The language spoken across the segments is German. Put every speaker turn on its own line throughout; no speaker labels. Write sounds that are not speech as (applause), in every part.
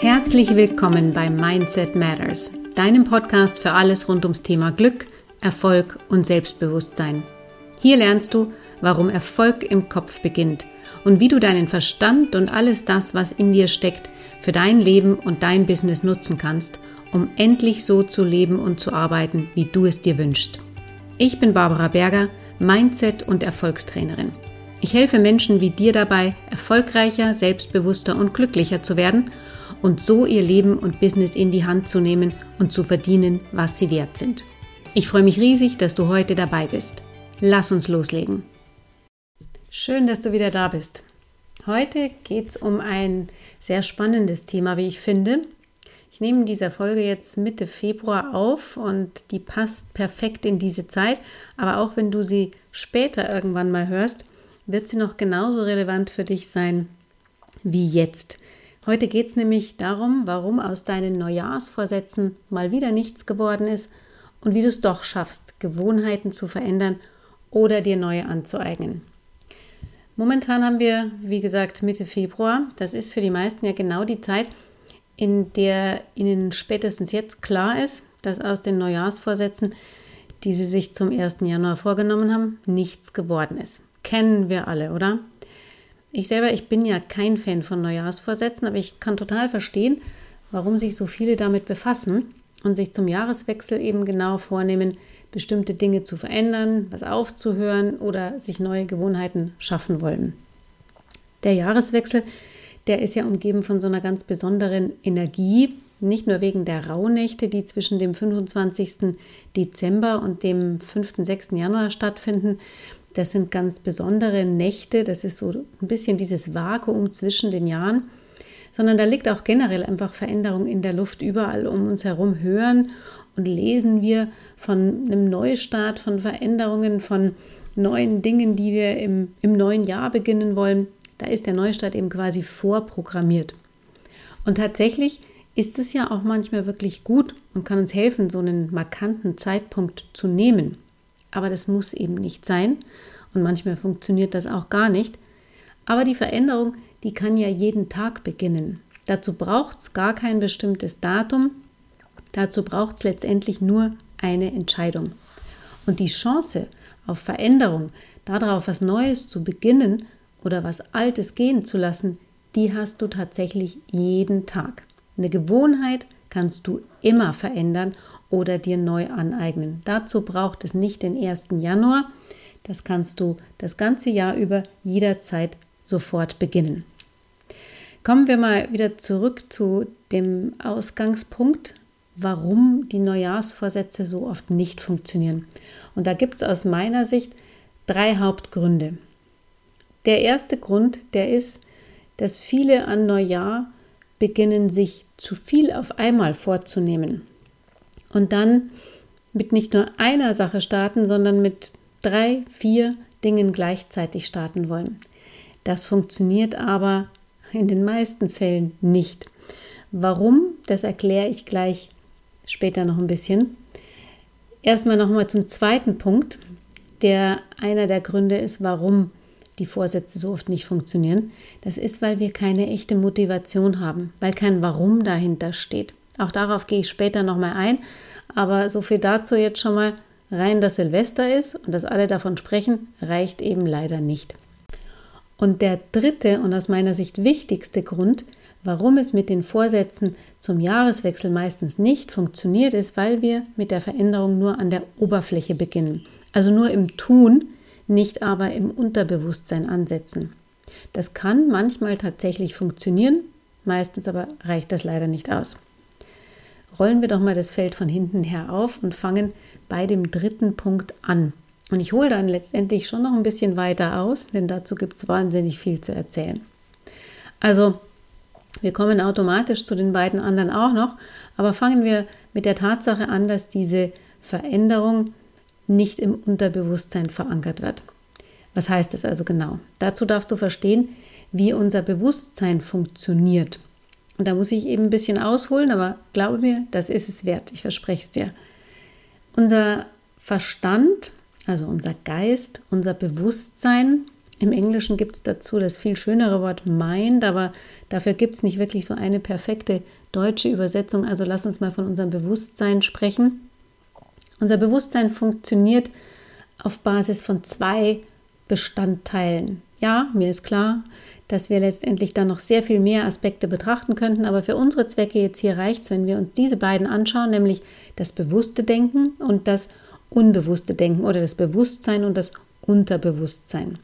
Herzlich willkommen bei Mindset Matters, deinem Podcast für alles rund ums Thema Glück, Erfolg und Selbstbewusstsein. Hier lernst du, warum Erfolg im Kopf beginnt und wie du deinen Verstand und alles das, was in dir steckt, für dein Leben und dein Business nutzen kannst, um endlich so zu leben und zu arbeiten, wie du es dir wünschst. Ich bin Barbara Berger, Mindset- und Erfolgstrainerin. Ich helfe Menschen wie dir dabei, erfolgreicher, selbstbewusster und glücklicher zu werden und so ihr Leben und Business in die Hand zu nehmen und zu verdienen, was sie wert sind. Ich freue mich riesig, dass du heute dabei bist. Lass uns loslegen. Schön, dass du wieder da bist. Heute geht es um ein sehr spannendes Thema, wie ich finde. Ich nehme diese Folge jetzt Mitte Februar auf und die passt perfekt in diese Zeit. Aber auch wenn du sie später irgendwann mal hörst, wird sie noch genauso relevant für dich sein wie jetzt. Heute geht es nämlich darum, warum aus deinen Neujahrsvorsätzen mal wieder nichts geworden ist und wie du es doch schaffst, Gewohnheiten zu verändern oder dir neue anzueignen. Momentan haben wir, wie gesagt, Mitte Februar. Das ist für die meisten ja genau die Zeit, in der ihnen spätestens jetzt klar ist, dass aus den Neujahrsvorsätzen, die sie sich zum 1. Januar vorgenommen haben, nichts geworden ist. Kennen wir alle, oder? Ich selber, ich bin ja kein Fan von Neujahrsvorsätzen, aber ich kann total verstehen, warum sich so viele damit befassen und sich zum Jahreswechsel eben genau vornehmen, bestimmte Dinge zu verändern, was aufzuhören oder sich neue Gewohnheiten schaffen wollen. Der Jahreswechsel, der ist ja umgeben von so einer ganz besonderen Energie, nicht nur wegen der Rauhnächte, die zwischen dem 25. Dezember und dem 5. 6. Januar stattfinden, das sind ganz besondere Nächte, das ist so ein bisschen dieses Vakuum zwischen den Jahren, sondern da liegt auch generell einfach Veränderung in der Luft. Überall um uns herum hören und lesen wir von einem Neustart, von Veränderungen, von neuen Dingen, die wir im, im neuen Jahr beginnen wollen. Da ist der Neustart eben quasi vorprogrammiert. Und tatsächlich ist es ja auch manchmal wirklich gut und kann uns helfen, so einen markanten Zeitpunkt zu nehmen. Aber das muss eben nicht sein. Und manchmal funktioniert das auch gar nicht. Aber die Veränderung, die kann ja jeden Tag beginnen. Dazu braucht es gar kein bestimmtes Datum. Dazu braucht es letztendlich nur eine Entscheidung. Und die Chance auf Veränderung, darauf was Neues zu beginnen oder was Altes gehen zu lassen, die hast du tatsächlich jeden Tag. Eine Gewohnheit kannst du immer verändern oder dir neu aneignen. Dazu braucht es nicht den 1. Januar. Das kannst du das ganze Jahr über jederzeit sofort beginnen. Kommen wir mal wieder zurück zu dem Ausgangspunkt, warum die Neujahrsvorsätze so oft nicht funktionieren. Und da gibt es aus meiner Sicht drei Hauptgründe. Der erste Grund, der ist, dass viele an Neujahr beginnen, sich zu viel auf einmal vorzunehmen und dann mit nicht nur einer Sache starten, sondern mit drei, vier Dingen gleichzeitig starten wollen. Das funktioniert aber in den meisten Fällen nicht. Warum? Das erkläre ich gleich später noch ein bisschen. Erstmal nochmal zum zweiten Punkt, der einer der Gründe ist, warum die Vorsätze so oft nicht funktionieren. Das ist, weil wir keine echte Motivation haben, weil kein Warum dahinter steht. Auch darauf gehe ich später nochmal ein. Aber so viel dazu jetzt schon mal. Rein, dass Silvester ist und dass alle davon sprechen, reicht eben leider nicht. Und der dritte und aus meiner Sicht wichtigste Grund, warum es mit den Vorsätzen zum Jahreswechsel meistens nicht funktioniert, ist, weil wir mit der Veränderung nur an der Oberfläche beginnen. Also nur im Tun, nicht aber im Unterbewusstsein ansetzen. Das kann manchmal tatsächlich funktionieren, meistens aber reicht das leider nicht aus rollen wir doch mal das Feld von hinten her auf und fangen bei dem dritten Punkt an. Und ich hole dann letztendlich schon noch ein bisschen weiter aus, denn dazu gibt es wahnsinnig viel zu erzählen. Also, wir kommen automatisch zu den beiden anderen auch noch, aber fangen wir mit der Tatsache an, dass diese Veränderung nicht im Unterbewusstsein verankert wird. Was heißt das also genau? Dazu darfst du verstehen, wie unser Bewusstsein funktioniert. Und da muss ich eben ein bisschen ausholen, aber glaube mir, das ist es wert. Ich verspreche es dir. Unser Verstand, also unser Geist, unser Bewusstsein Im Englischen gibt es dazu das viel schönere Wort Mind, aber dafür gibt es nicht wirklich so eine perfekte deutsche Übersetzung. Also lass uns mal von unserem Bewusstsein sprechen. Unser Bewusstsein funktioniert auf Basis von zwei Bestandteilen. Ja, mir ist klar, dass wir letztendlich dann noch sehr viel mehr Aspekte betrachten könnten, aber für unsere Zwecke jetzt hier reicht es, wenn wir uns diese beiden anschauen, nämlich das bewusste Denken und das unbewusste Denken oder das Bewusstsein und das Unterbewusstsein.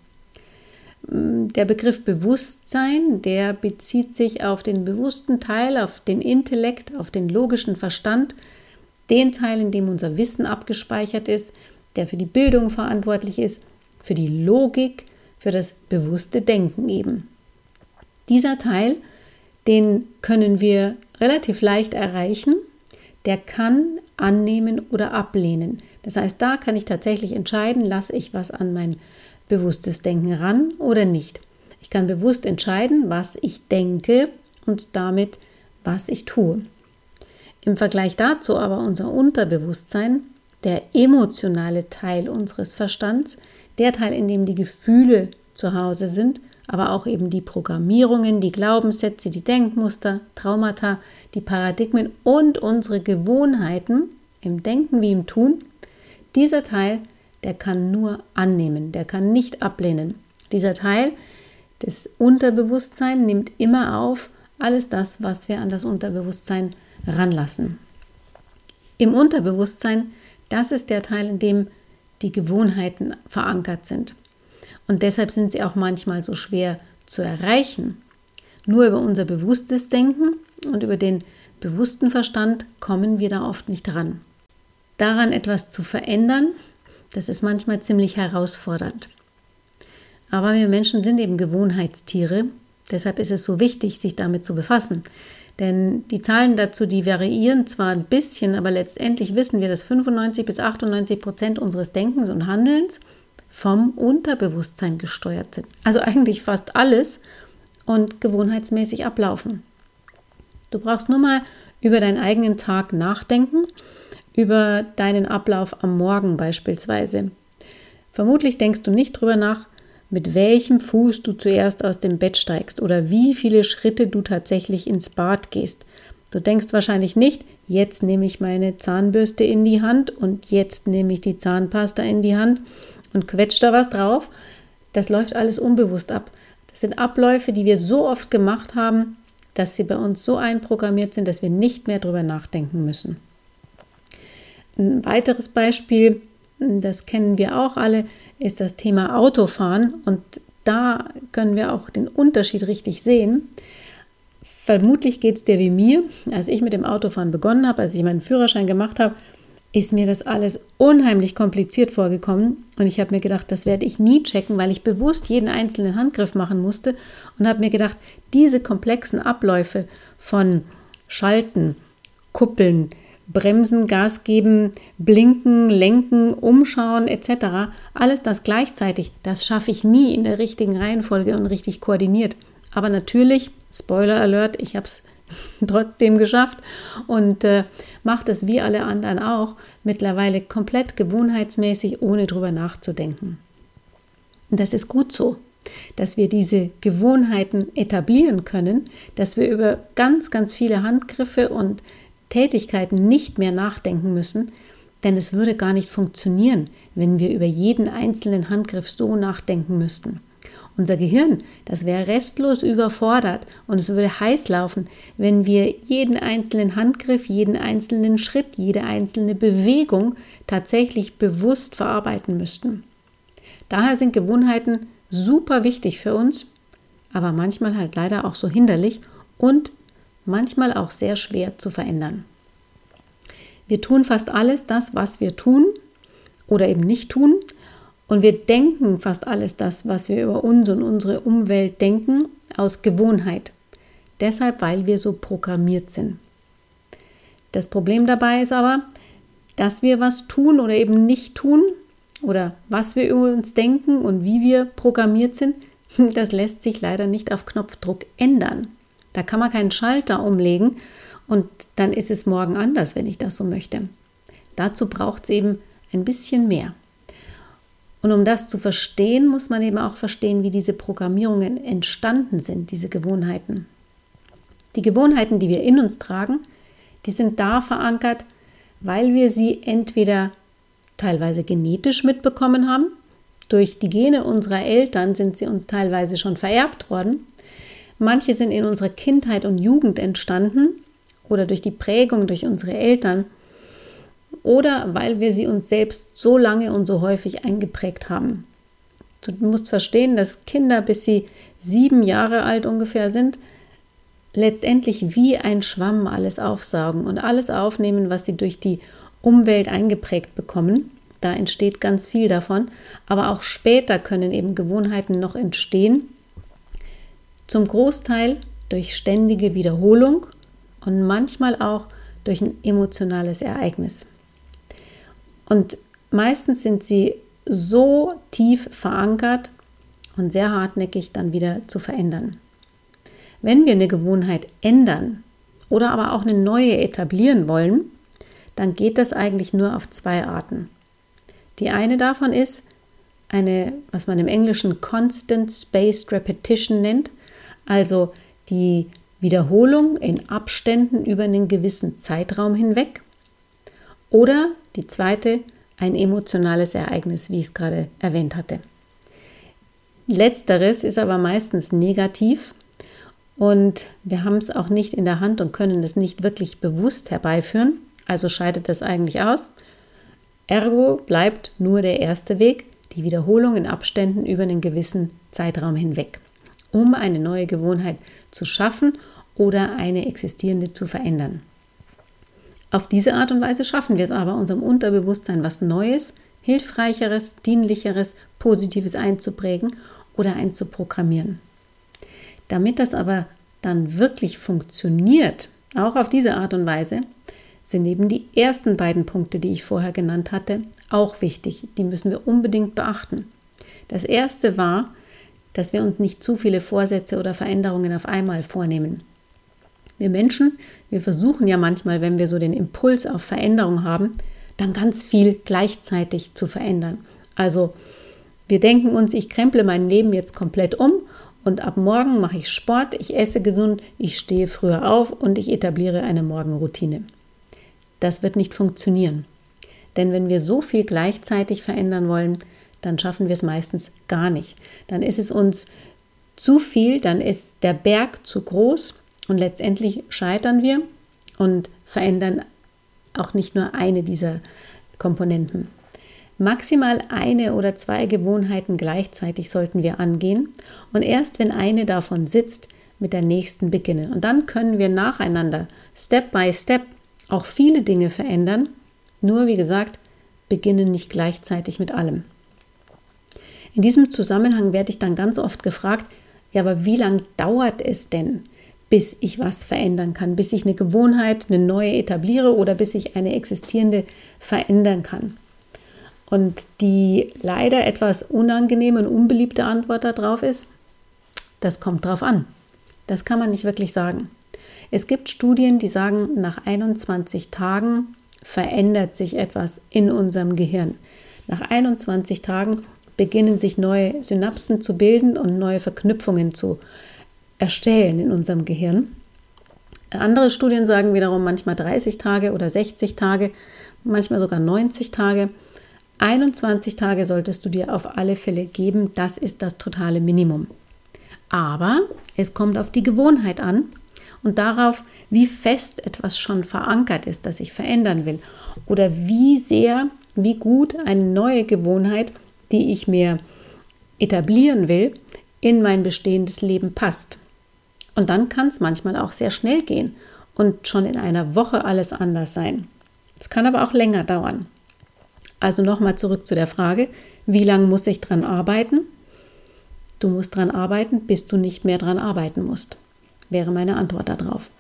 Der Begriff Bewusstsein, der bezieht sich auf den bewussten Teil, auf den Intellekt, auf den logischen Verstand, den Teil, in dem unser Wissen abgespeichert ist, der für die Bildung verantwortlich ist, für die Logik, für das bewusste Denken eben. Dieser Teil, den können wir relativ leicht erreichen, der kann annehmen oder ablehnen. Das heißt, da kann ich tatsächlich entscheiden, lasse ich was an mein bewusstes Denken ran oder nicht. Ich kann bewusst entscheiden, was ich denke und damit, was ich tue. Im Vergleich dazu aber unser Unterbewusstsein, der emotionale Teil unseres Verstands, der Teil, in dem die Gefühle zu Hause sind, aber auch eben die Programmierungen, die Glaubenssätze, die Denkmuster, Traumata, die Paradigmen und unsere Gewohnheiten im Denken wie im Tun, dieser Teil der kann nur annehmen, der kann nicht ablehnen. Dieser Teil des Unterbewusstseins nimmt immer auf alles das, was wir an das Unterbewusstsein ranlassen. Im Unterbewusstsein, das ist der Teil, in dem die Gewohnheiten verankert sind. Und deshalb sind sie auch manchmal so schwer zu erreichen. Nur über unser bewusstes Denken und über den bewussten Verstand kommen wir da oft nicht ran. Daran etwas zu verändern, das ist manchmal ziemlich herausfordernd. Aber wir Menschen sind eben Gewohnheitstiere. Deshalb ist es so wichtig, sich damit zu befassen. Denn die Zahlen dazu, die variieren zwar ein bisschen, aber letztendlich wissen wir, dass 95 bis 98 Prozent unseres Denkens und Handelns vom Unterbewusstsein gesteuert sind. Also eigentlich fast alles und gewohnheitsmäßig ablaufen. Du brauchst nur mal über deinen eigenen Tag nachdenken über deinen Ablauf am Morgen beispielsweise. Vermutlich denkst du nicht drüber nach, mit welchem Fuß du zuerst aus dem Bett steigst oder wie viele Schritte du tatsächlich ins Bad gehst. Du denkst wahrscheinlich nicht, jetzt nehme ich meine Zahnbürste in die Hand und jetzt nehme ich die Zahnpasta in die Hand und quetscht da was drauf. Das läuft alles unbewusst ab. Das sind Abläufe, die wir so oft gemacht haben, dass sie bei uns so einprogrammiert sind, dass wir nicht mehr drüber nachdenken müssen. Ein weiteres Beispiel, das kennen wir auch alle, ist das Thema Autofahren. Und da können wir auch den Unterschied richtig sehen. Vermutlich geht es dir wie mir. Als ich mit dem Autofahren begonnen habe, als ich meinen Führerschein gemacht habe, ist mir das alles unheimlich kompliziert vorgekommen. Und ich habe mir gedacht, das werde ich nie checken, weil ich bewusst jeden einzelnen Handgriff machen musste. Und habe mir gedacht, diese komplexen Abläufe von Schalten, Kuppeln, Bremsen, Gas geben, blinken, lenken, umschauen etc. Alles das gleichzeitig, das schaffe ich nie in der richtigen Reihenfolge und richtig koordiniert. Aber natürlich, Spoiler Alert, ich habe es (laughs) trotzdem geschafft und äh, mache das wie alle anderen auch mittlerweile komplett gewohnheitsmäßig, ohne drüber nachzudenken. Und das ist gut so, dass wir diese Gewohnheiten etablieren können, dass wir über ganz, ganz viele Handgriffe und Tätigkeiten nicht mehr nachdenken müssen, denn es würde gar nicht funktionieren, wenn wir über jeden einzelnen Handgriff so nachdenken müssten. Unser Gehirn, das wäre restlos überfordert und es würde heiß laufen, wenn wir jeden einzelnen Handgriff, jeden einzelnen Schritt, jede einzelne Bewegung tatsächlich bewusst verarbeiten müssten. Daher sind Gewohnheiten super wichtig für uns, aber manchmal halt leider auch so hinderlich und manchmal auch sehr schwer zu verändern. Wir tun fast alles das, was wir tun oder eben nicht tun. Und wir denken fast alles das, was wir über uns und unsere Umwelt denken, aus Gewohnheit. Deshalb, weil wir so programmiert sind. Das Problem dabei ist aber, dass wir was tun oder eben nicht tun oder was wir über uns denken und wie wir programmiert sind, (laughs) das lässt sich leider nicht auf Knopfdruck ändern. Da kann man keinen Schalter umlegen und dann ist es morgen anders, wenn ich das so möchte. Dazu braucht es eben ein bisschen mehr. Und um das zu verstehen, muss man eben auch verstehen, wie diese Programmierungen entstanden sind, diese Gewohnheiten. Die Gewohnheiten, die wir in uns tragen, die sind da verankert, weil wir sie entweder teilweise genetisch mitbekommen haben, durch die Gene unserer Eltern sind sie uns teilweise schon vererbt worden, manche sind in unserer Kindheit und Jugend entstanden oder durch die Prägung durch unsere Eltern oder weil wir sie uns selbst so lange und so häufig eingeprägt haben. Du musst verstehen, dass Kinder, bis sie sieben Jahre alt ungefähr sind, letztendlich wie ein Schwamm alles aufsaugen und alles aufnehmen, was sie durch die Umwelt eingeprägt bekommen. Da entsteht ganz viel davon, aber auch später können eben Gewohnheiten noch entstehen. Zum Großteil durch ständige Wiederholung und manchmal auch durch ein emotionales Ereignis. Und meistens sind sie so tief verankert und sehr hartnäckig dann wieder zu verändern. Wenn wir eine Gewohnheit ändern oder aber auch eine neue etablieren wollen, dann geht das eigentlich nur auf zwei Arten. Die eine davon ist eine, was man im Englischen Constant Spaced Repetition nennt, also die Wiederholung in Abständen über einen gewissen Zeitraum hinweg. Oder die zweite, ein emotionales Ereignis, wie ich es gerade erwähnt hatte. Letzteres ist aber meistens negativ und wir haben es auch nicht in der Hand und können es nicht wirklich bewusst herbeiführen. Also scheidet das eigentlich aus. Ergo bleibt nur der erste Weg, die Wiederholung in Abständen über einen gewissen Zeitraum hinweg, um eine neue Gewohnheit zu schaffen oder eine existierende zu verändern. Auf diese Art und Weise schaffen wir es aber, unserem Unterbewusstsein was Neues, Hilfreicheres, Dienlicheres, Positives einzuprägen oder einzuprogrammieren. Damit das aber dann wirklich funktioniert, auch auf diese Art und Weise, sind eben die ersten beiden Punkte, die ich vorher genannt hatte, auch wichtig. Die müssen wir unbedingt beachten. Das erste war, dass wir uns nicht zu viele Vorsätze oder Veränderungen auf einmal vornehmen. Wir Menschen, wir versuchen ja manchmal, wenn wir so den Impuls auf Veränderung haben, dann ganz viel gleichzeitig zu verändern. Also wir denken uns, ich kremple mein Leben jetzt komplett um und ab morgen mache ich Sport, ich esse gesund, ich stehe früher auf und ich etabliere eine Morgenroutine. Das wird nicht funktionieren. Denn wenn wir so viel gleichzeitig verändern wollen, dann schaffen wir es meistens gar nicht. Dann ist es uns zu viel, dann ist der Berg zu groß und letztendlich scheitern wir und verändern auch nicht nur eine dieser Komponenten. Maximal eine oder zwei Gewohnheiten gleichzeitig sollten wir angehen und erst wenn eine davon sitzt, mit der nächsten beginnen. Und dann können wir nacheinander, Step by Step, auch viele Dinge verändern. Nur, wie gesagt, beginnen nicht gleichzeitig mit allem. In diesem Zusammenhang werde ich dann ganz oft gefragt, ja, aber wie lange dauert es denn, bis ich was verändern kann, bis ich eine Gewohnheit, eine neue etabliere oder bis ich eine existierende verändern kann? Und die leider etwas unangenehme und unbeliebte Antwort darauf ist, das kommt drauf an. Das kann man nicht wirklich sagen. Es gibt Studien, die sagen, nach 21 Tagen verändert sich etwas in unserem Gehirn. Nach 21 Tagen beginnen sich neue Synapsen zu bilden und neue Verknüpfungen zu erstellen in unserem Gehirn. Andere Studien sagen wiederum manchmal 30 Tage oder 60 Tage, manchmal sogar 90 Tage. 21 Tage solltest du dir auf alle Fälle geben, das ist das totale Minimum. Aber es kommt auf die Gewohnheit an und darauf, wie fest etwas schon verankert ist, das ich verändern will oder wie sehr, wie gut eine neue Gewohnheit, die ich mir etablieren will, in mein bestehendes Leben passt. Und dann kann es manchmal auch sehr schnell gehen und schon in einer Woche alles anders sein. Es kann aber auch länger dauern. Also nochmal zurück zu der Frage, wie lange muss ich dran arbeiten? Du musst dran arbeiten, bis du nicht mehr dran arbeiten musst wäre meine Antwort darauf.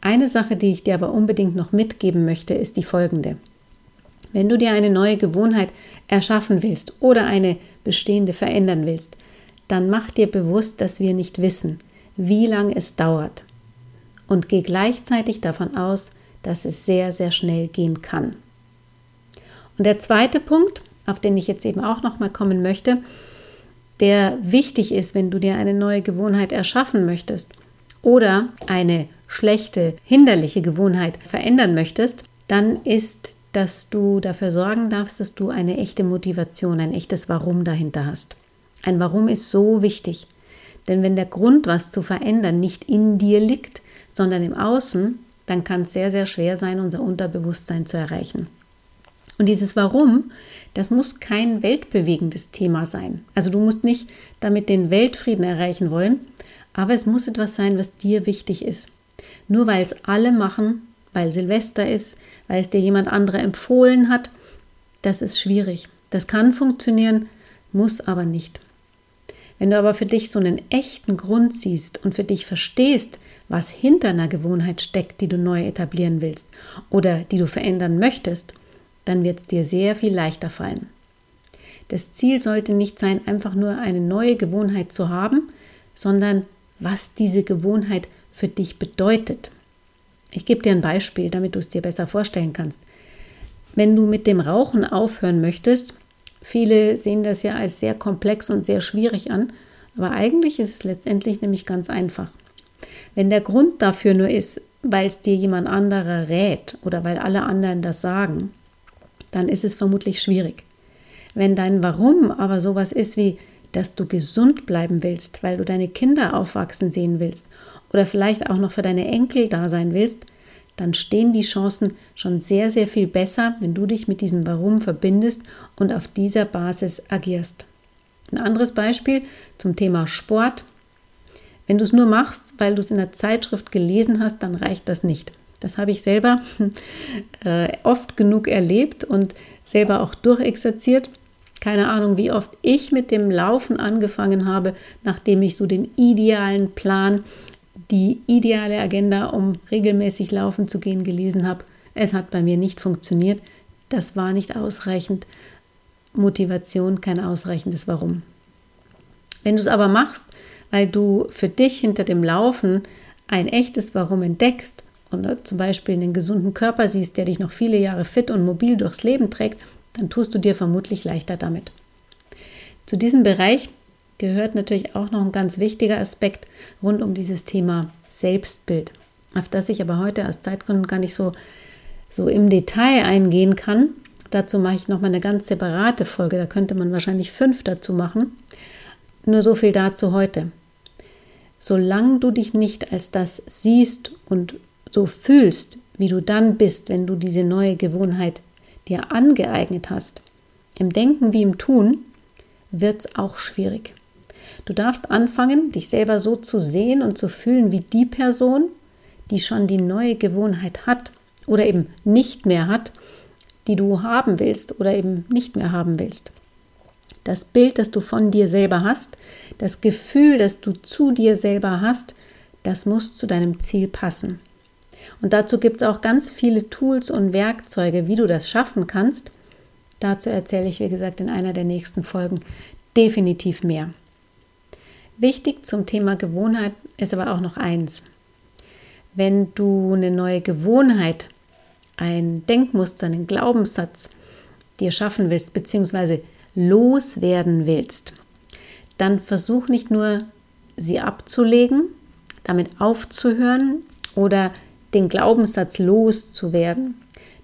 Eine Sache, die ich dir aber unbedingt noch mitgeben möchte, ist die folgende. Wenn du dir eine neue Gewohnheit erschaffen willst oder eine bestehende verändern willst, dann mach dir bewusst, dass wir nicht wissen, wie lange es dauert. Und geh gleichzeitig davon aus, dass es sehr, sehr schnell gehen kann. Und der zweite Punkt, auf den ich jetzt eben auch noch mal kommen möchte, der wichtig ist, wenn du dir eine neue Gewohnheit erschaffen möchtest oder eine schlechte, hinderliche Gewohnheit verändern möchtest, dann ist, dass du dafür sorgen darfst, dass du eine echte Motivation, ein echtes Warum dahinter hast. Ein Warum ist so wichtig. Denn wenn der Grund, was zu verändern, nicht in dir liegt, sondern im Außen, dann kann es sehr, sehr schwer sein, unser Unterbewusstsein zu erreichen. Und dieses Warum, das muss kein weltbewegendes Thema sein. Also du musst nicht damit den Weltfrieden erreichen wollen, aber es muss etwas sein, was dir wichtig ist. Nur weil es alle machen, weil Silvester ist, weil es dir jemand andere empfohlen hat, das ist schwierig. Das kann funktionieren, muss aber nicht. Wenn du aber für dich so einen echten Grund siehst und für dich verstehst, was hinter einer Gewohnheit steckt, die du neu etablieren willst oder die du verändern möchtest, dann wird es dir sehr viel leichter fallen. Das Ziel sollte nicht sein, einfach nur eine neue Gewohnheit zu haben, sondern was diese Gewohnheit für dich bedeutet. Ich gebe dir ein Beispiel, damit du es dir besser vorstellen kannst. Wenn du mit dem Rauchen aufhören möchtest, viele sehen das ja als sehr komplex und sehr schwierig an, aber eigentlich ist es letztendlich nämlich ganz einfach. Wenn der Grund dafür nur ist, weil es dir jemand anderer rät oder weil alle anderen das sagen, dann ist es vermutlich schwierig. Wenn dein Warum aber sowas ist wie, dass du gesund bleiben willst, weil du deine Kinder aufwachsen sehen willst oder vielleicht auch noch für deine Enkel da sein willst, dann stehen die Chancen schon sehr, sehr viel besser, wenn du dich mit diesem Warum verbindest und auf dieser Basis agierst. Ein anderes Beispiel zum Thema Sport. Wenn du es nur machst, weil du es in der Zeitschrift gelesen hast, dann reicht das nicht. Das habe ich selber (laughs) äh, oft genug erlebt und selber auch durchexerziert. Keine Ahnung, wie oft ich mit dem Laufen angefangen habe, nachdem ich so den idealen Plan, die ideale Agenda, um regelmäßig laufen zu gehen, gelesen habe. Es hat bei mir nicht funktioniert. Das war nicht ausreichend. Motivation, kein ausreichendes Warum. Wenn du es aber machst, weil du für dich hinter dem Laufen ein echtes Warum entdeckst und zum Beispiel einen gesunden Körper siehst, der dich noch viele Jahre fit und mobil durchs Leben trägt, dann tust du dir vermutlich leichter damit. Zu diesem Bereich gehört natürlich auch noch ein ganz wichtiger Aspekt rund um dieses Thema Selbstbild, auf das ich aber heute aus Zeitgründen gar nicht so, so im Detail eingehen kann. Dazu mache ich nochmal eine ganz separate Folge, da könnte man wahrscheinlich fünf dazu machen. Nur so viel dazu heute. Solange du dich nicht als das siehst und so fühlst, wie du dann bist, wenn du diese neue Gewohnheit dir angeeignet hast, im Denken wie im Tun, wird es auch schwierig. Du darfst anfangen, dich selber so zu sehen und zu fühlen wie die Person, die schon die neue Gewohnheit hat oder eben nicht mehr hat, die du haben willst oder eben nicht mehr haben willst. Das Bild, das du von dir selber hast, das Gefühl, das du zu dir selber hast, das muss zu deinem Ziel passen. Und dazu gibt es auch ganz viele Tools und Werkzeuge, wie du das schaffen kannst. Dazu erzähle ich, wie gesagt, in einer der nächsten Folgen definitiv mehr. Wichtig zum Thema Gewohnheit ist aber auch noch eins. Wenn du eine neue Gewohnheit, ein Denkmuster, einen Glaubenssatz dir schaffen willst, beziehungsweise loswerden willst, dann versuch nicht nur sie abzulegen, damit aufzuhören oder den Glaubenssatz loszuwerden.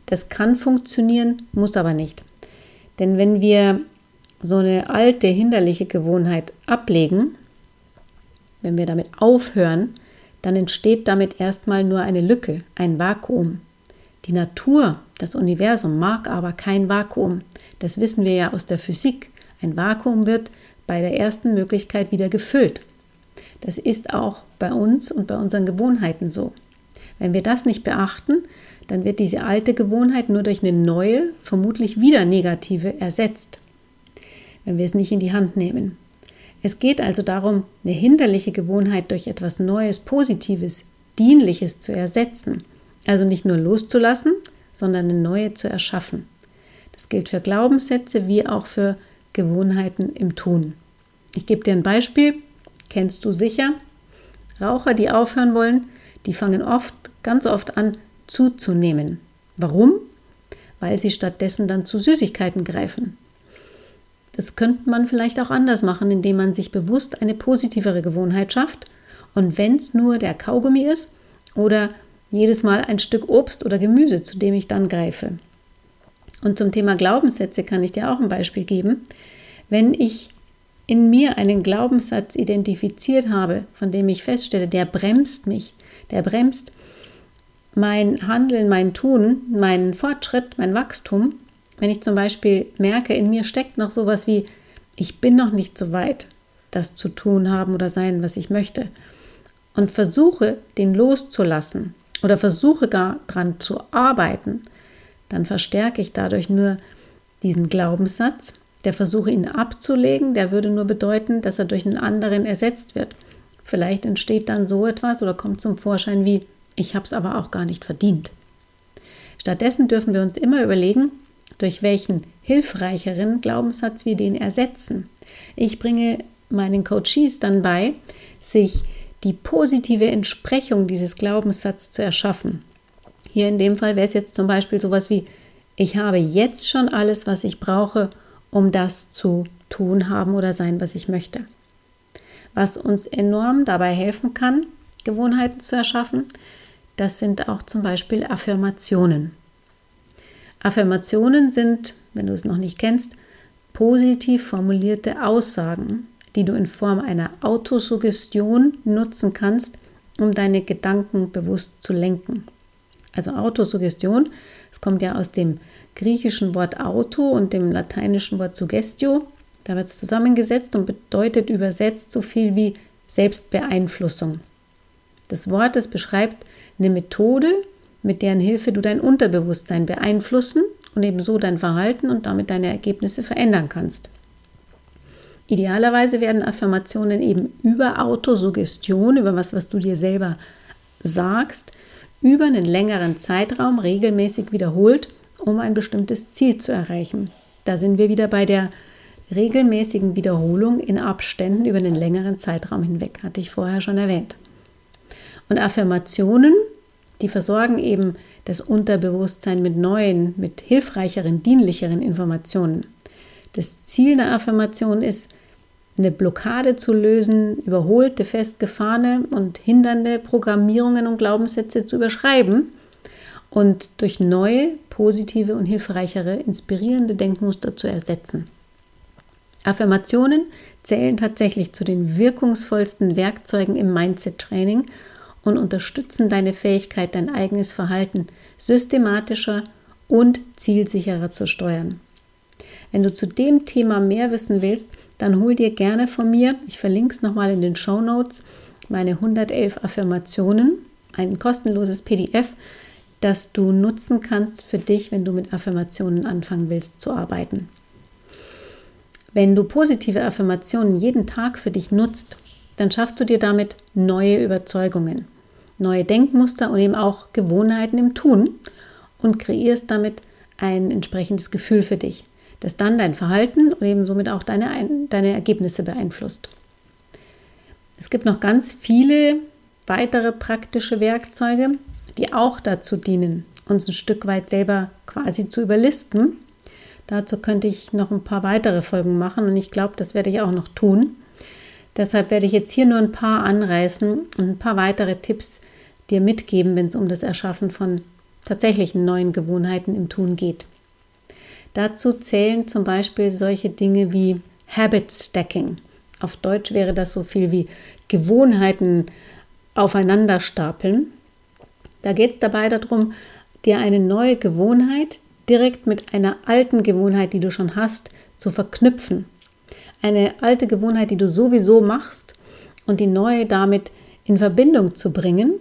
Das kann funktionieren, muss aber nicht. Denn wenn wir so eine alte, hinderliche Gewohnheit ablegen, wenn wir damit aufhören, dann entsteht damit erstmal nur eine Lücke, ein Vakuum. Die Natur, das Universum mag aber kein Vakuum. Das wissen wir ja aus der Physik. Ein Vakuum wird bei der ersten Möglichkeit wieder gefüllt. Das ist auch bei uns und bei unseren Gewohnheiten so. Wenn wir das nicht beachten, dann wird diese alte Gewohnheit nur durch eine neue, vermutlich wieder negative, ersetzt, wenn wir es nicht in die Hand nehmen. Es geht also darum, eine hinderliche Gewohnheit durch etwas Neues, Positives, Dienliches zu ersetzen. Also nicht nur loszulassen, sondern eine neue zu erschaffen. Das gilt für Glaubenssätze wie auch für Gewohnheiten im Tun. Ich gebe dir ein Beispiel, kennst du sicher. Raucher, die aufhören wollen, die fangen oft, ganz oft an zuzunehmen. Warum? Weil sie stattdessen dann zu Süßigkeiten greifen. Das könnte man vielleicht auch anders machen, indem man sich bewusst eine positivere Gewohnheit schafft. Und wenn es nur der Kaugummi ist oder jedes Mal ein Stück Obst oder Gemüse, zu dem ich dann greife. Und zum Thema Glaubenssätze kann ich dir auch ein Beispiel geben. Wenn ich in mir einen Glaubenssatz identifiziert habe, von dem ich feststelle, der bremst mich, der bremst mein Handeln, mein Tun, meinen Fortschritt, mein Wachstum, wenn ich zum Beispiel merke, in mir steckt noch sowas wie, ich bin noch nicht so weit, das zu tun haben oder sein, was ich möchte, und versuche, den loszulassen oder versuche gar dran zu arbeiten, dann verstärke ich dadurch nur diesen Glaubenssatz. Der Versuche, ihn abzulegen, der würde nur bedeuten, dass er durch einen anderen ersetzt wird. Vielleicht entsteht dann so etwas oder kommt zum Vorschein wie, ich habe es aber auch gar nicht verdient. Stattdessen dürfen wir uns immer überlegen, durch welchen hilfreicheren Glaubenssatz wir den ersetzen. Ich bringe meinen Coaches dann bei, sich die positive Entsprechung dieses Glaubenssatzes zu erschaffen. Hier in dem Fall wäre es jetzt zum Beispiel sowas wie, ich habe jetzt schon alles, was ich brauche, um das zu tun haben oder sein, was ich möchte. Was uns enorm dabei helfen kann, Gewohnheiten zu erschaffen, das sind auch zum Beispiel Affirmationen. Affirmationen sind, wenn du es noch nicht kennst, positiv formulierte Aussagen, die du in Form einer Autosuggestion nutzen kannst, um deine Gedanken bewusst zu lenken. Also Autosuggestion, es kommt ja aus dem griechischen Wort Auto und dem lateinischen Wort Suggestio. Da wird es zusammengesetzt und bedeutet übersetzt so viel wie Selbstbeeinflussung. Das Wort, das beschreibt eine Methode, mit deren Hilfe du dein Unterbewusstsein beeinflussen und ebenso dein Verhalten und damit deine Ergebnisse verändern kannst. Idealerweise werden Affirmationen eben über Autosuggestion, über was, was du dir selber sagst, über einen längeren Zeitraum regelmäßig wiederholt, um ein bestimmtes Ziel zu erreichen. Da sind wir wieder bei der regelmäßigen Wiederholung in Abständen über einen längeren Zeitraum hinweg, hatte ich vorher schon erwähnt. Und Affirmationen, die versorgen eben das Unterbewusstsein mit neuen, mit hilfreicheren, dienlicheren Informationen. Das Ziel der Affirmation ist, eine Blockade zu lösen, überholte, festgefahrene und hindernde Programmierungen und Glaubenssätze zu überschreiben und durch neue, positive und hilfreichere, inspirierende Denkmuster zu ersetzen. Affirmationen zählen tatsächlich zu den wirkungsvollsten Werkzeugen im Mindset-Training und unterstützen deine Fähigkeit, dein eigenes Verhalten systematischer und zielsicherer zu steuern. Wenn du zu dem Thema mehr wissen willst, dann hol dir gerne von mir, ich verlinke es nochmal in den Show Notes, meine 111 Affirmationen, ein kostenloses PDF, das du nutzen kannst für dich, wenn du mit Affirmationen anfangen willst zu arbeiten. Wenn du positive Affirmationen jeden Tag für dich nutzt, dann schaffst du dir damit neue Überzeugungen, neue Denkmuster und eben auch Gewohnheiten im Tun und kreierst damit ein entsprechendes Gefühl für dich, das dann dein Verhalten und eben somit auch deine, deine Ergebnisse beeinflusst. Es gibt noch ganz viele weitere praktische Werkzeuge, die auch dazu dienen, uns ein Stück weit selber quasi zu überlisten. Dazu könnte ich noch ein paar weitere Folgen machen und ich glaube, das werde ich auch noch tun. Deshalb werde ich jetzt hier nur ein paar anreißen und ein paar weitere Tipps dir mitgeben, wenn es um das Erschaffen von tatsächlichen neuen Gewohnheiten im Tun geht. Dazu zählen zum Beispiel solche Dinge wie Habit Stacking. Auf Deutsch wäre das so viel wie Gewohnheiten aufeinander stapeln. Da geht es dabei darum, dir eine neue Gewohnheit direkt mit einer alten Gewohnheit, die du schon hast, zu verknüpfen eine alte Gewohnheit, die du sowieso machst und die neue damit in Verbindung zu bringen.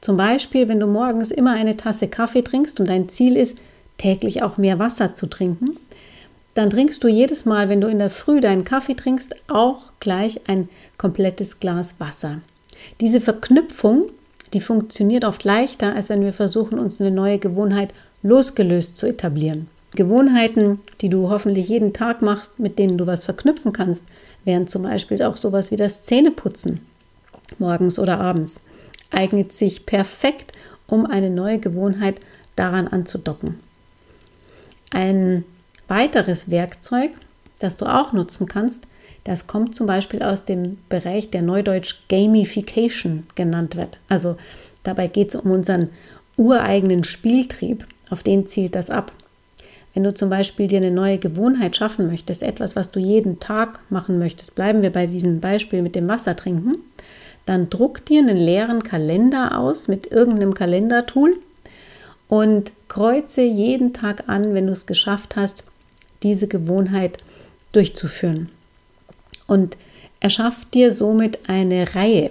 Zum Beispiel, wenn du morgens immer eine Tasse Kaffee trinkst und dein Ziel ist, täglich auch mehr Wasser zu trinken, dann trinkst du jedes Mal, wenn du in der Früh deinen Kaffee trinkst, auch gleich ein komplettes Glas Wasser. Diese Verknüpfung, die funktioniert oft leichter, als wenn wir versuchen, uns eine neue Gewohnheit losgelöst zu etablieren. Gewohnheiten, die du hoffentlich jeden Tag machst, mit denen du was verknüpfen kannst, wären zum Beispiel auch sowas wie das Zähneputzen, morgens oder abends. Eignet sich perfekt, um eine neue Gewohnheit daran anzudocken. Ein weiteres Werkzeug, das du auch nutzen kannst, das kommt zum Beispiel aus dem Bereich, der neudeutsch Gamification genannt wird. Also dabei geht es um unseren ureigenen Spieltrieb, auf den zielt das ab. Wenn du zum Beispiel dir eine neue Gewohnheit schaffen möchtest, etwas, was du jeden Tag machen möchtest, bleiben wir bei diesem Beispiel mit dem Wasser trinken, dann druck dir einen leeren Kalender aus mit irgendeinem Kalendertool und kreuze jeden Tag an, wenn du es geschafft hast, diese Gewohnheit durchzuführen. Und erschafft dir somit eine Reihe.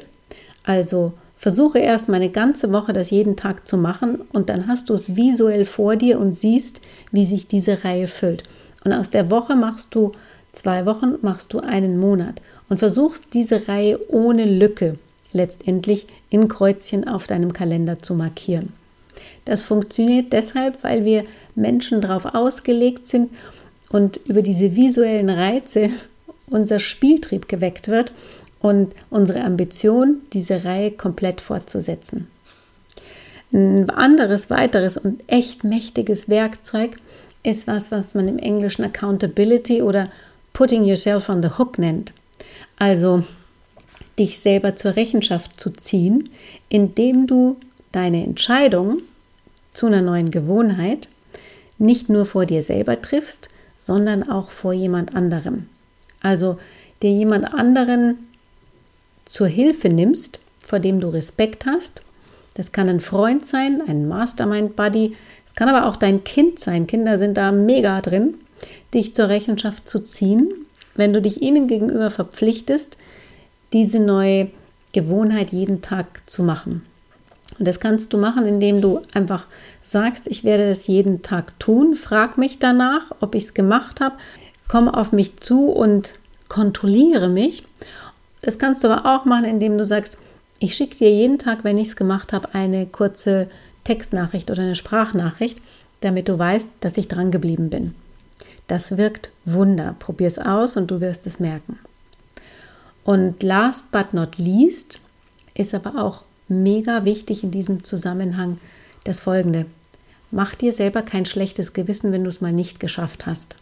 Also versuche erstmal eine ganze Woche das jeden Tag zu machen und dann hast du es visuell vor dir und siehst, wie sich diese Reihe füllt. Und aus der Woche machst du zwei Wochen, machst du einen Monat und versuchst diese Reihe ohne Lücke letztendlich in Kreuzchen auf deinem Kalender zu markieren. Das funktioniert deshalb, weil wir Menschen darauf ausgelegt sind und über diese visuellen Reize unser Spieltrieb geweckt wird und unsere Ambition, diese Reihe komplett fortzusetzen. Ein anderes, weiteres und echt mächtiges Werkzeug ist was, was man im Englischen Accountability oder Putting Yourself on the Hook nennt. Also dich selber zur Rechenschaft zu ziehen, indem du deine Entscheidung zu einer neuen Gewohnheit nicht nur vor dir selber triffst, sondern auch vor jemand anderem. Also dir jemand anderen zur Hilfe nimmst, vor dem du Respekt hast. Das kann ein Freund sein, ein Mastermind-Buddy. Es kann aber auch dein Kind sein. Kinder sind da mega drin, dich zur Rechenschaft zu ziehen, wenn du dich ihnen gegenüber verpflichtest, diese neue Gewohnheit jeden Tag zu machen. Und das kannst du machen, indem du einfach sagst, ich werde das jeden Tag tun, frag mich danach, ob ich es gemacht habe, komm auf mich zu und kontrolliere mich. Das kannst du aber auch machen, indem du sagst, ich schicke dir jeden Tag, wenn ich es gemacht habe, eine kurze Textnachricht oder eine Sprachnachricht, damit du weißt, dass ich dran geblieben bin. Das wirkt Wunder. Probier es aus und du wirst es merken. Und last but not least ist aber auch mega wichtig in diesem Zusammenhang das folgende. Mach dir selber kein schlechtes Gewissen, wenn du es mal nicht geschafft hast.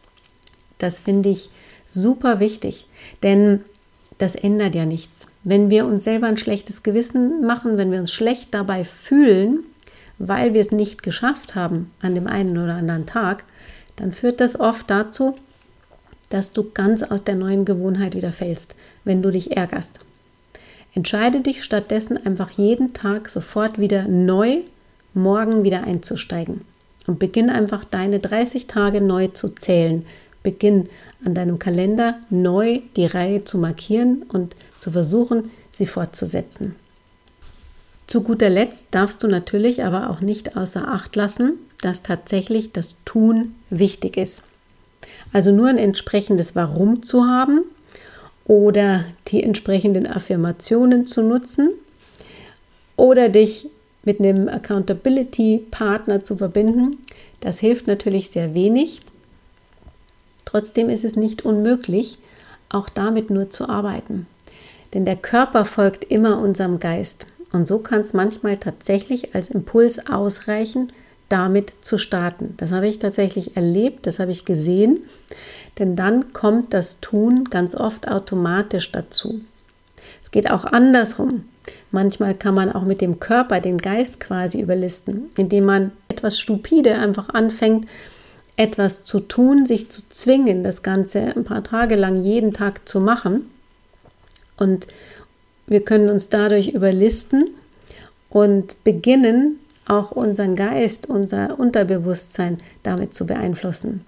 Das finde ich super wichtig, denn das ändert ja nichts. Wenn wir uns selber ein schlechtes Gewissen machen, wenn wir uns schlecht dabei fühlen, weil wir es nicht geschafft haben an dem einen oder anderen Tag, dann führt das oft dazu, dass du ganz aus der neuen Gewohnheit wieder fällst, wenn du dich ärgerst. Entscheide dich stattdessen einfach jeden Tag sofort wieder neu, morgen wieder einzusteigen. Und beginn einfach deine 30 Tage neu zu zählen. Beginn an deinem Kalender neu die Reihe zu markieren und zu versuchen, sie fortzusetzen. Zu guter Letzt darfst du natürlich aber auch nicht außer Acht lassen, dass tatsächlich das Tun wichtig ist. Also nur ein entsprechendes Warum zu haben oder die entsprechenden Affirmationen zu nutzen oder dich mit einem Accountability-Partner zu verbinden, das hilft natürlich sehr wenig. Trotzdem ist es nicht unmöglich, auch damit nur zu arbeiten. Denn der Körper folgt immer unserem Geist. Und so kann es manchmal tatsächlich als Impuls ausreichen, damit zu starten. Das habe ich tatsächlich erlebt, das habe ich gesehen, denn dann kommt das Tun ganz oft automatisch dazu. Es geht auch andersrum. Manchmal kann man auch mit dem Körper den Geist quasi überlisten, indem man etwas stupide einfach anfängt, etwas zu tun, sich zu zwingen, das Ganze ein paar Tage lang jeden Tag zu machen. Und wir können uns dadurch überlisten und beginnen, auch unseren Geist, unser Unterbewusstsein damit zu beeinflussen.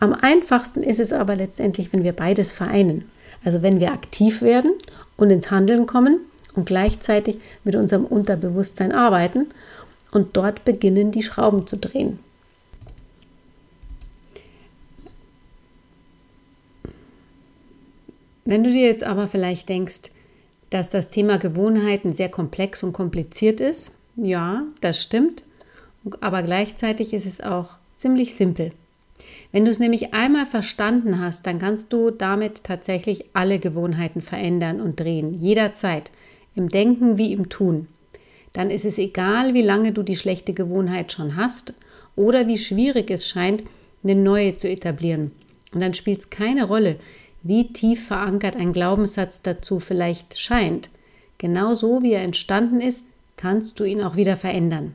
Am einfachsten ist es aber letztendlich, wenn wir beides vereinen. Also wenn wir aktiv werden und ins Handeln kommen und gleichzeitig mit unserem Unterbewusstsein arbeiten und dort beginnen, die Schrauben zu drehen. Wenn du dir jetzt aber vielleicht denkst, dass das Thema Gewohnheiten sehr komplex und kompliziert ist, ja, das stimmt, aber gleichzeitig ist es auch ziemlich simpel. Wenn du es nämlich einmal verstanden hast, dann kannst du damit tatsächlich alle Gewohnheiten verändern und drehen, jederzeit, im Denken wie im Tun. Dann ist es egal, wie lange du die schlechte Gewohnheit schon hast oder wie schwierig es scheint, eine neue zu etablieren. Und dann spielt es keine Rolle, wie tief verankert ein Glaubenssatz dazu vielleicht scheint. Genauso wie er entstanden ist, kannst du ihn auch wieder verändern.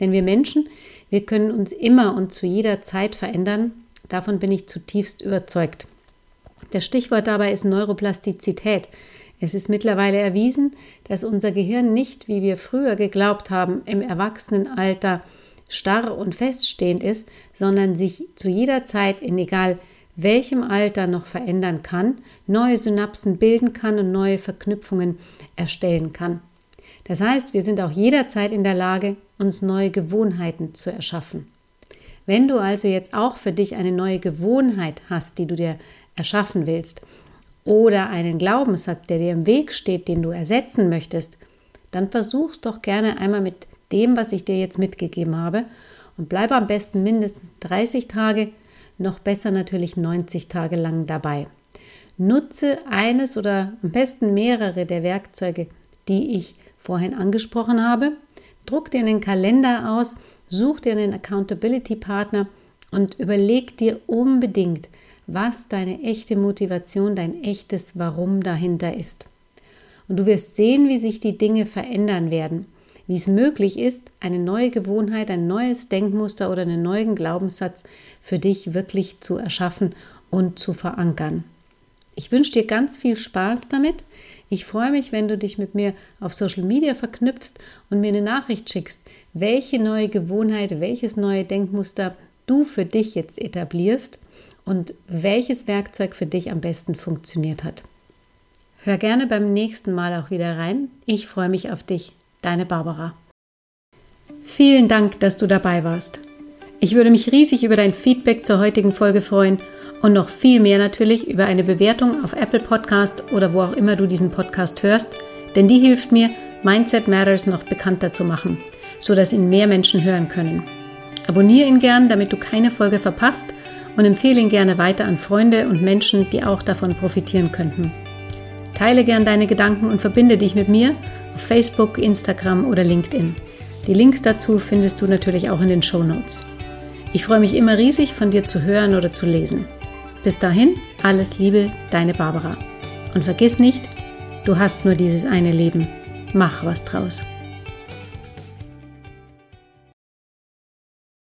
Denn wir Menschen, wir können uns immer und zu jeder Zeit verändern. Davon bin ich zutiefst überzeugt. Das Stichwort dabei ist Neuroplastizität. Es ist mittlerweile erwiesen, dass unser Gehirn nicht, wie wir früher geglaubt haben, im Erwachsenenalter starr und feststehend ist, sondern sich zu jeder Zeit in egal welchem Alter noch verändern kann, neue Synapsen bilden kann und neue Verknüpfungen erstellen kann. Das heißt, wir sind auch jederzeit in der Lage, uns neue Gewohnheiten zu erschaffen. Wenn du also jetzt auch für dich eine neue Gewohnheit hast, die du dir erschaffen willst, oder einen Glaubenssatz, der dir im Weg steht, den du ersetzen möchtest, dann versuch's doch gerne einmal mit dem, was ich dir jetzt mitgegeben habe und bleibe am besten mindestens 30 Tage, noch besser natürlich 90 Tage lang dabei. Nutze eines oder am besten mehrere der Werkzeuge, die ich vorhin angesprochen habe. Druck dir einen Kalender aus, such dir einen Accountability Partner und überleg dir unbedingt, was deine echte Motivation, dein echtes Warum dahinter ist. Und du wirst sehen, wie sich die Dinge verändern werden, wie es möglich ist, eine neue Gewohnheit, ein neues Denkmuster oder einen neuen Glaubenssatz für dich wirklich zu erschaffen und zu verankern. Ich wünsche dir ganz viel Spaß damit. Ich freue mich, wenn du dich mit mir auf Social Media verknüpfst und mir eine Nachricht schickst, welche neue Gewohnheit, welches neue Denkmuster du für dich jetzt etablierst und welches Werkzeug für dich am besten funktioniert hat. Hör gerne beim nächsten Mal auch wieder rein. Ich freue mich auf dich. Deine Barbara. Vielen Dank, dass du dabei warst. Ich würde mich riesig über dein Feedback zur heutigen Folge freuen und noch viel mehr natürlich über eine Bewertung auf Apple Podcast oder wo auch immer du diesen Podcast hörst, denn die hilft mir, Mindset Matters noch bekannter zu machen, sodass ihn mehr Menschen hören können. Abonniere ihn gern, damit du keine Folge verpasst und empfehle ihn gerne weiter an Freunde und Menschen, die auch davon profitieren könnten. Teile gern deine Gedanken und verbinde dich mit mir auf Facebook, Instagram oder LinkedIn. Die Links dazu findest du natürlich auch in den Show Notes. Ich freue mich immer riesig, von dir zu hören oder zu lesen. Bis dahin, alles Liebe, deine Barbara. Und vergiss nicht, du hast nur dieses eine Leben. Mach was draus.